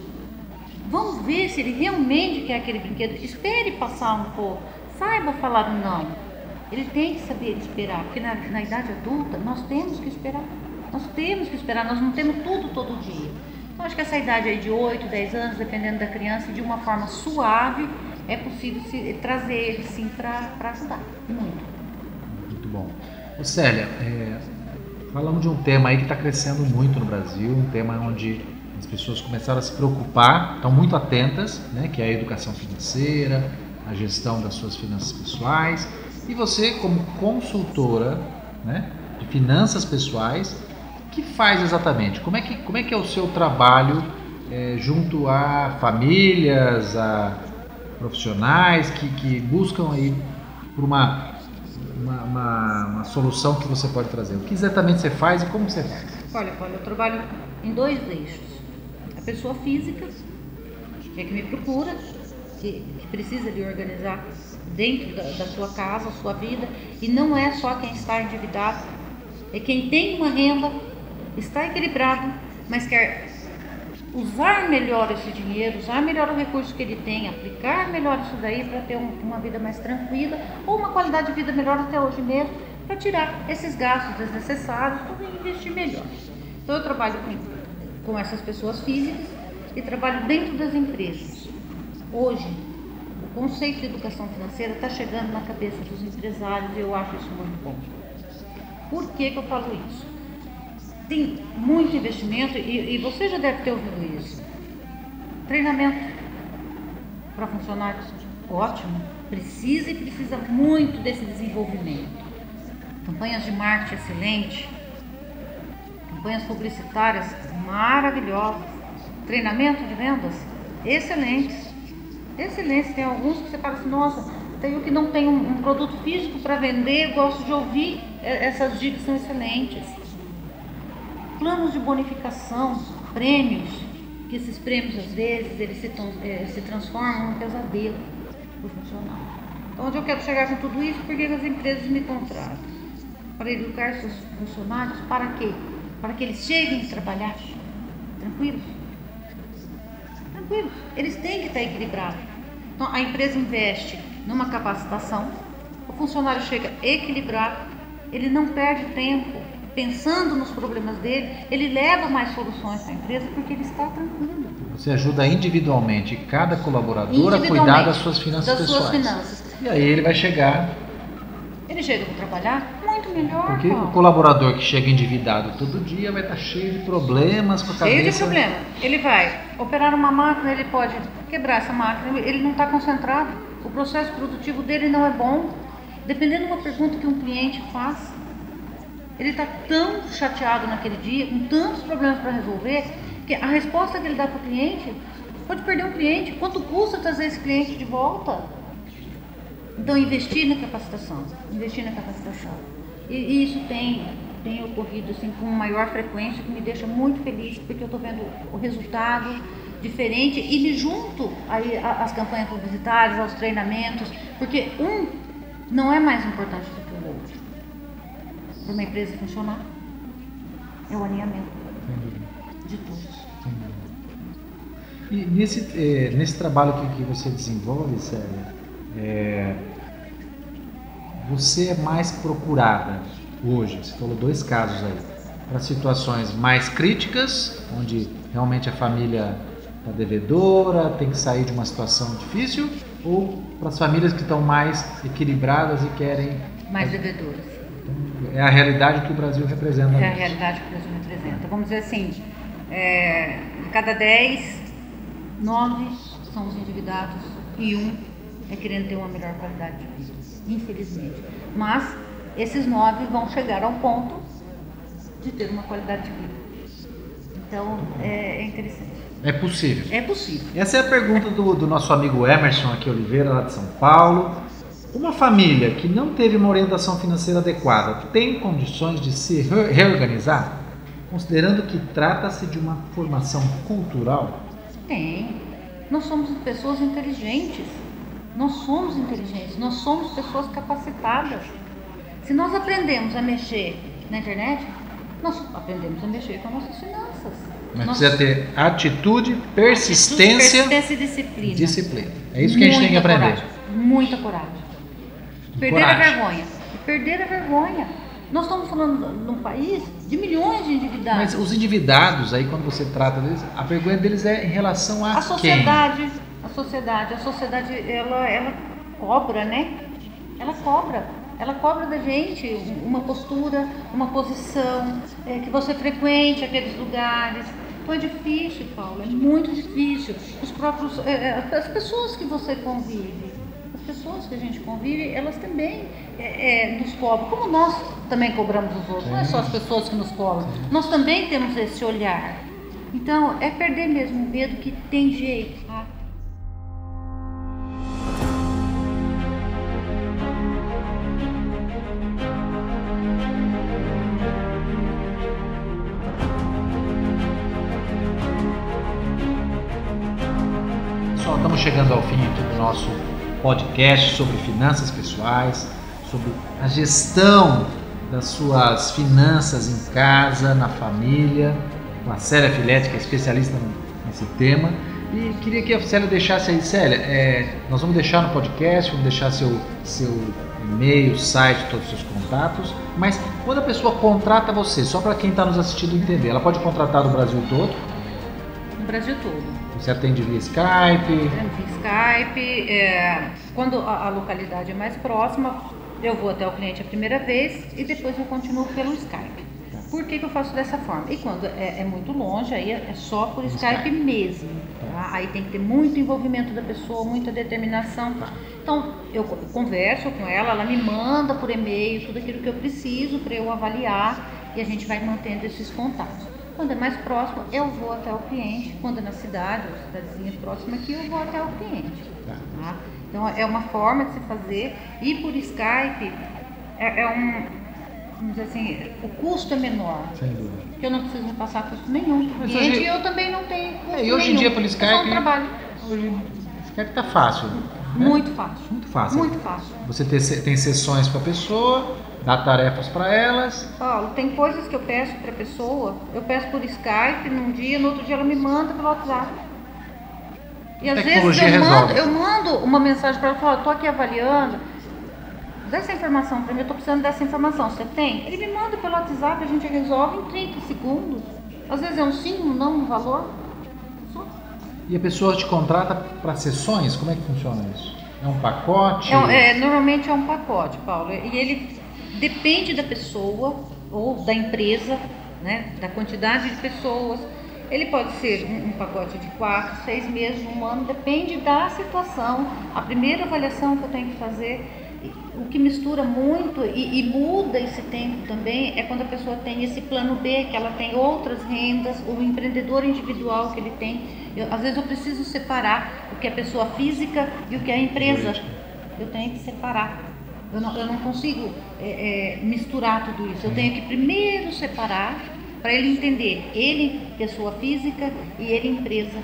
Vamos ver se ele realmente quer aquele brinquedo. Espere passar um pouco. Saiba falar não. Ele tem que saber esperar, porque na, na idade adulta nós temos que esperar. Nós temos que esperar, nós não temos tudo todo dia. Então, acho que essa idade aí de 8, 10 anos, dependendo da criança, de uma forma suave, é possível se, trazer ele sim para ajudar. Muito. Muito bom. Ô Célia, é, falamos de um tema aí que está crescendo muito no Brasil, um tema onde as pessoas começaram a se preocupar, estão muito atentas, né, que é a educação financeira, a gestão das suas finanças pessoais. E você, como consultora né, de finanças pessoais, que faz exatamente? Como é que, como é, que é o seu trabalho é, junto a famílias, a profissionais que, que buscam aí por uma, uma, uma, uma, solução que você pode trazer? O que exatamente você faz e como você faz? Olha, Paulo, eu trabalho em dois eixos. A pessoa física, que é que me procura, que, que precisa de organizar dentro da, da sua casa, sua vida, e não é só quem está endividado, é quem tem uma renda, está equilibrado, mas quer usar melhor esse dinheiro, usar melhor o recurso que ele tem, aplicar melhor isso daí para ter um, uma vida mais tranquila ou uma qualidade de vida melhor até hoje mesmo, para tirar esses gastos desnecessários e investir melhor. Então eu trabalho com, com essas pessoas físicas e trabalho dentro das empresas. Hoje, conceito de educação financeira está chegando na cabeça dos empresários e eu acho isso muito bom. Por que, que eu falo isso? Tem muito investimento e, e você já deve ter ouvido isso. Treinamento para funcionários, ótimo. Precisa e precisa muito desse desenvolvimento. Campanhas de marketing excelente, campanhas publicitárias maravilhosas, treinamento de vendas excelentes excelentes. Tem alguns que você fala assim, nossa, tenho que não tem um, um produto físico para vender, gosto de ouvir, é, essas dicas são excelentes. Planos de bonificação, prêmios, que esses prêmios às vezes eles se, é, se transformam num pesadelo para o funcionário. Então onde eu quero chegar com tudo isso, porque as empresas me contratam? Para educar seus funcionários, para quê? Para que eles cheguem a trabalhar tranquilos tranquilos. Eles têm que estar equilibrados. Então, a empresa investe numa capacitação, o funcionário chega equilibrado, ele não perde tempo pensando nos problemas dele, ele leva mais soluções para a empresa porque ele está tranquilo. Você ajuda individualmente cada colaborador a cuidar das suas finanças das pessoais. Suas finanças. E aí ele vai chegar. Ele chega para trabalhar muito melhor. Porque o colaborador que chega endividado todo dia vai estar cheio de problemas com a cheio cabeça. Cheio de problema. Ele vai operar uma máquina, ele pode quebrar essa máquina, ele não está concentrado. O processo produtivo dele não é bom. Dependendo de uma pergunta que um cliente faz, ele está tão chateado naquele dia, com tantos problemas para resolver, que a resposta que ele dá para o cliente pode perder um cliente. Quanto custa trazer esse cliente de volta? Então, investir na capacitação, investir na capacitação. E, isso tem, tem ocorrido assim, com maior frequência, que me deixa muito feliz, porque eu estou vendo o resultado diferente e me junto aí às campanhas publicitárias, aos treinamentos, porque um não é mais importante do que o outro. Para uma empresa funcionar, é o alinhamento de todos. E nesse, eh, nesse trabalho que, que você desenvolve, Célia, é, você é mais procurada hoje, você falou dois casos aí, para situações mais críticas, onde realmente a família está devedora, tem que sair de uma situação difícil, ou para as famílias que estão mais equilibradas e querem. Mais devedoras. É a realidade que o Brasil representa. É a realidade que o Brasil representa. Vamos dizer assim, é, de cada dez, nove são os endividados e um é querendo ter uma melhor qualidade de vida, infelizmente. Mas esses nove vão chegar ao ponto de ter uma qualidade de vida. Então é, é interessante. É possível. É possível. Essa é a pergunta do, do nosso amigo Emerson aqui Oliveira, lá de São Paulo. Uma família que não teve uma orientação financeira adequada tem condições de se reorganizar? Considerando que trata-se de uma formação cultural? Tem. Nós somos pessoas inteligentes. Nós somos inteligentes. Nós somos pessoas capacitadas. Se nós aprendemos a mexer na internet, nós aprendemos a mexer com nossas finanças. Mas nós... precisa ter atitude, persistência, atitude, persistência e disciplina. disciplina. É isso que a gente tem que aprender. Coragem. Muita coragem. Perder coragem. a vergonha. Perder a vergonha. Nós estamos falando num país de milhões de endividados. Mas os endividados, aí quando você trata deles, a vergonha deles é em relação a, a sociedade, quem? A sociedade, a sociedade, ela, ela cobra, né? Ela cobra. Ela cobra da gente uma postura, uma posição, é, que você frequente aqueles lugares. Então é difícil, Paulo, é muito difícil. Os próprios, é, é as pessoas que você convive, as pessoas que a gente convive, elas também é, é, nos cobram, como nós também cobramos os outros, não é só as pessoas que nos cobram, nós também temos esse olhar. Então, é perder mesmo o medo que tem jeito. Tá? Nosso podcast sobre finanças pessoais sobre a gestão das suas finanças em casa, na família, com a Célia Filete, que é especialista nesse tema. E queria que a Célia deixasse aí, Célia, é, nós vamos deixar no podcast, vamos deixar seu, seu e-mail, site, todos os seus contatos, mas quando a pessoa contrata você, só para quem está nos assistindo entender, ela pode contratar do Brasil todo? No Brasil todo. Você atende via Skype? Via Skype, é, quando a, a localidade é mais próxima, eu vou até o cliente a primeira vez e depois eu continuo pelo Skype. Tá. Por que, que eu faço dessa forma? E quando é, é muito longe, aí é só por Skype, Skype, mesmo. Tá. tá? Aí tem que ter muito envolvimento da pessoa, muita determinação. Tá. Então, eu converso com ela, ela me manda por e-mail tudo aquilo que eu preciso para eu avaliar e a gente vai mantendo esses contatos. Quando é mais próximo, eu vou até o cliente. Quando é na cidade, ou cidadezinha próxima aqui, eu vou até o cliente. Tá. tá? Então é uma forma de se fazer e por Skype é, é um, vamos dizer assim, o custo é menor. Sem dúvida. Porque eu não preciso me passar custo nenhum. Mas e hoje, eu também não tenho custo é, E hoje nenhum. em dia pelo Skype. É um trabalho. Hoje Skype tá fácil. Né? Muito fácil. Muito fácil. Muito fácil. Você tem, tem sessões para a pessoa, dá tarefas para elas. Paulo, tem coisas que eu peço para a pessoa, eu peço por Skype num dia, no outro dia ela me manda pelo WhatsApp. E às vezes eu mando, eu mando uma mensagem para ela e falo, estou aqui avaliando, dá essa informação para mim, eu estou precisando dessa informação, você tem? Ele me manda pelo WhatsApp, a gente resolve em 30 segundos. Às vezes é um sim, um não, um valor. E a pessoa te contrata para sessões? Como é que funciona isso? É um pacote? É, é, normalmente é um pacote, Paulo. E ele depende da pessoa ou da empresa, né, da quantidade de pessoas ele pode ser um, um, pacote de quatro, seis meses, um ano, depende da situação. A primeira avaliação que eu tenho que fazer, o que mistura muito e, e, muda esse tempo também é quando a pessoa tem esse plano B, que ela tem outras rendas, o empreendedor individual que ele tem. Eu, às vezes eu preciso separar o que é pessoa física e o que é empresa. Eu tenho que separar. Eu não, eu não consigo é, é, misturar tudo isso. Eu tenho que primeiro separar para ele entender ele pessoa física e ele empresa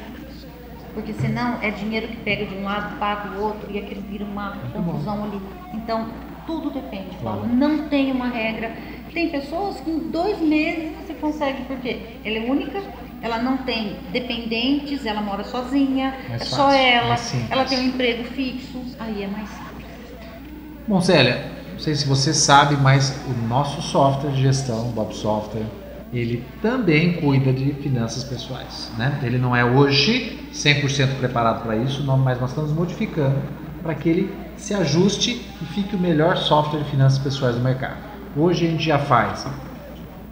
porque senão é dinheiro que pega de um lado, paga o outro e aquele vira uma confusão ali. Então, tudo depende, Paulo. Não tem uma regra. Tem pessoas que em dois meses você consegue, porque ela é única, ela não tem dependentes, ela mora sozinha, mais é fácil, só ela, ela tem um emprego fixo, aí é mais simples. Bom, Célia, não sei se você sabe, mas o nosso software de gestão, Bob Software, ele também cuida de finanças pessoais. Né? Ele não é hoje 100% preparado para isso, mas nós estamos modificando para que ele se ajuste e fique o melhor software de finanças pessoais do mercado. Hoje a gente já faz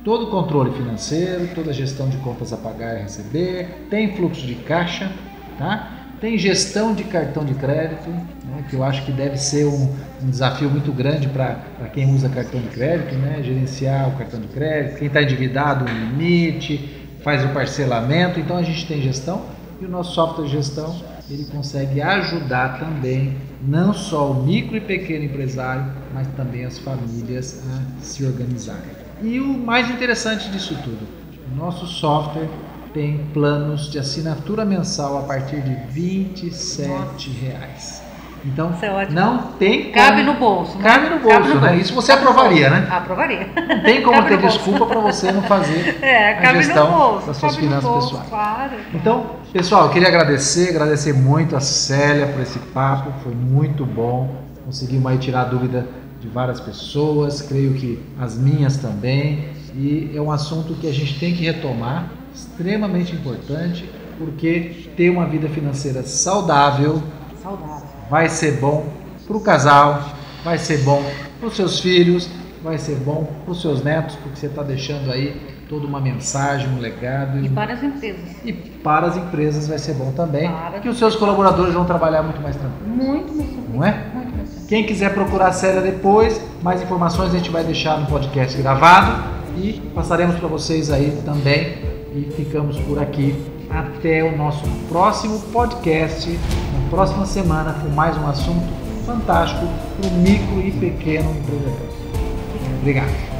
todo o controle financeiro, toda a gestão de contas a pagar e receber, tem fluxo de caixa, tá? Tem gestão de cartão de crédito, né, que eu acho que deve ser um, um desafio muito grande para quem usa cartão de crédito, né, gerenciar o cartão de crédito, quem está endividado, o limite, faz o parcelamento. Então a gente tem gestão e o nosso software de gestão ele consegue ajudar também não só o micro e pequeno empresário, mas também as famílias a se organizarem. E o mais interessante disso tudo, o nosso software tem planos de assinatura mensal a partir de 27 reais. Então, é não tem como... Cabe no bolso. Né? Cabe no bolso, cabe no né? Bolso. Isso você cabe aprovaria, né? Aprovaria. Não tem como cabe ter desculpa para você não fazer [laughs] é, a gestão bolso, das suas finanças bolso, pessoais. Claro. Então, pessoal, eu queria agradecer, agradecer muito a Célia por esse papo, foi muito bom. Conseguimos aí tirar a dúvida de várias pessoas, creio que as minhas também. E é um assunto que a gente tem que retomar, extremamente importante, porque ter uma vida financeira saudável, saudável. vai ser bom para o casal, vai ser bom para os seus filhos, vai ser bom para os seus netos, porque você está deixando aí toda uma mensagem, um legado. E para as empresas. E para as empresas vai ser bom também, para que os seus colaboradores vão trabalhar muito mais tranquilo. Muito tranquilo. Não é? Muito mais tranquilo. Quem quiser procurar a série depois, mais informações a gente vai deixar no podcast gravado e passaremos para vocês aí também. E ficamos por aqui. Até o nosso próximo podcast, na próxima semana, com mais um assunto fantástico para o micro e pequeno empreendedor. Obrigado.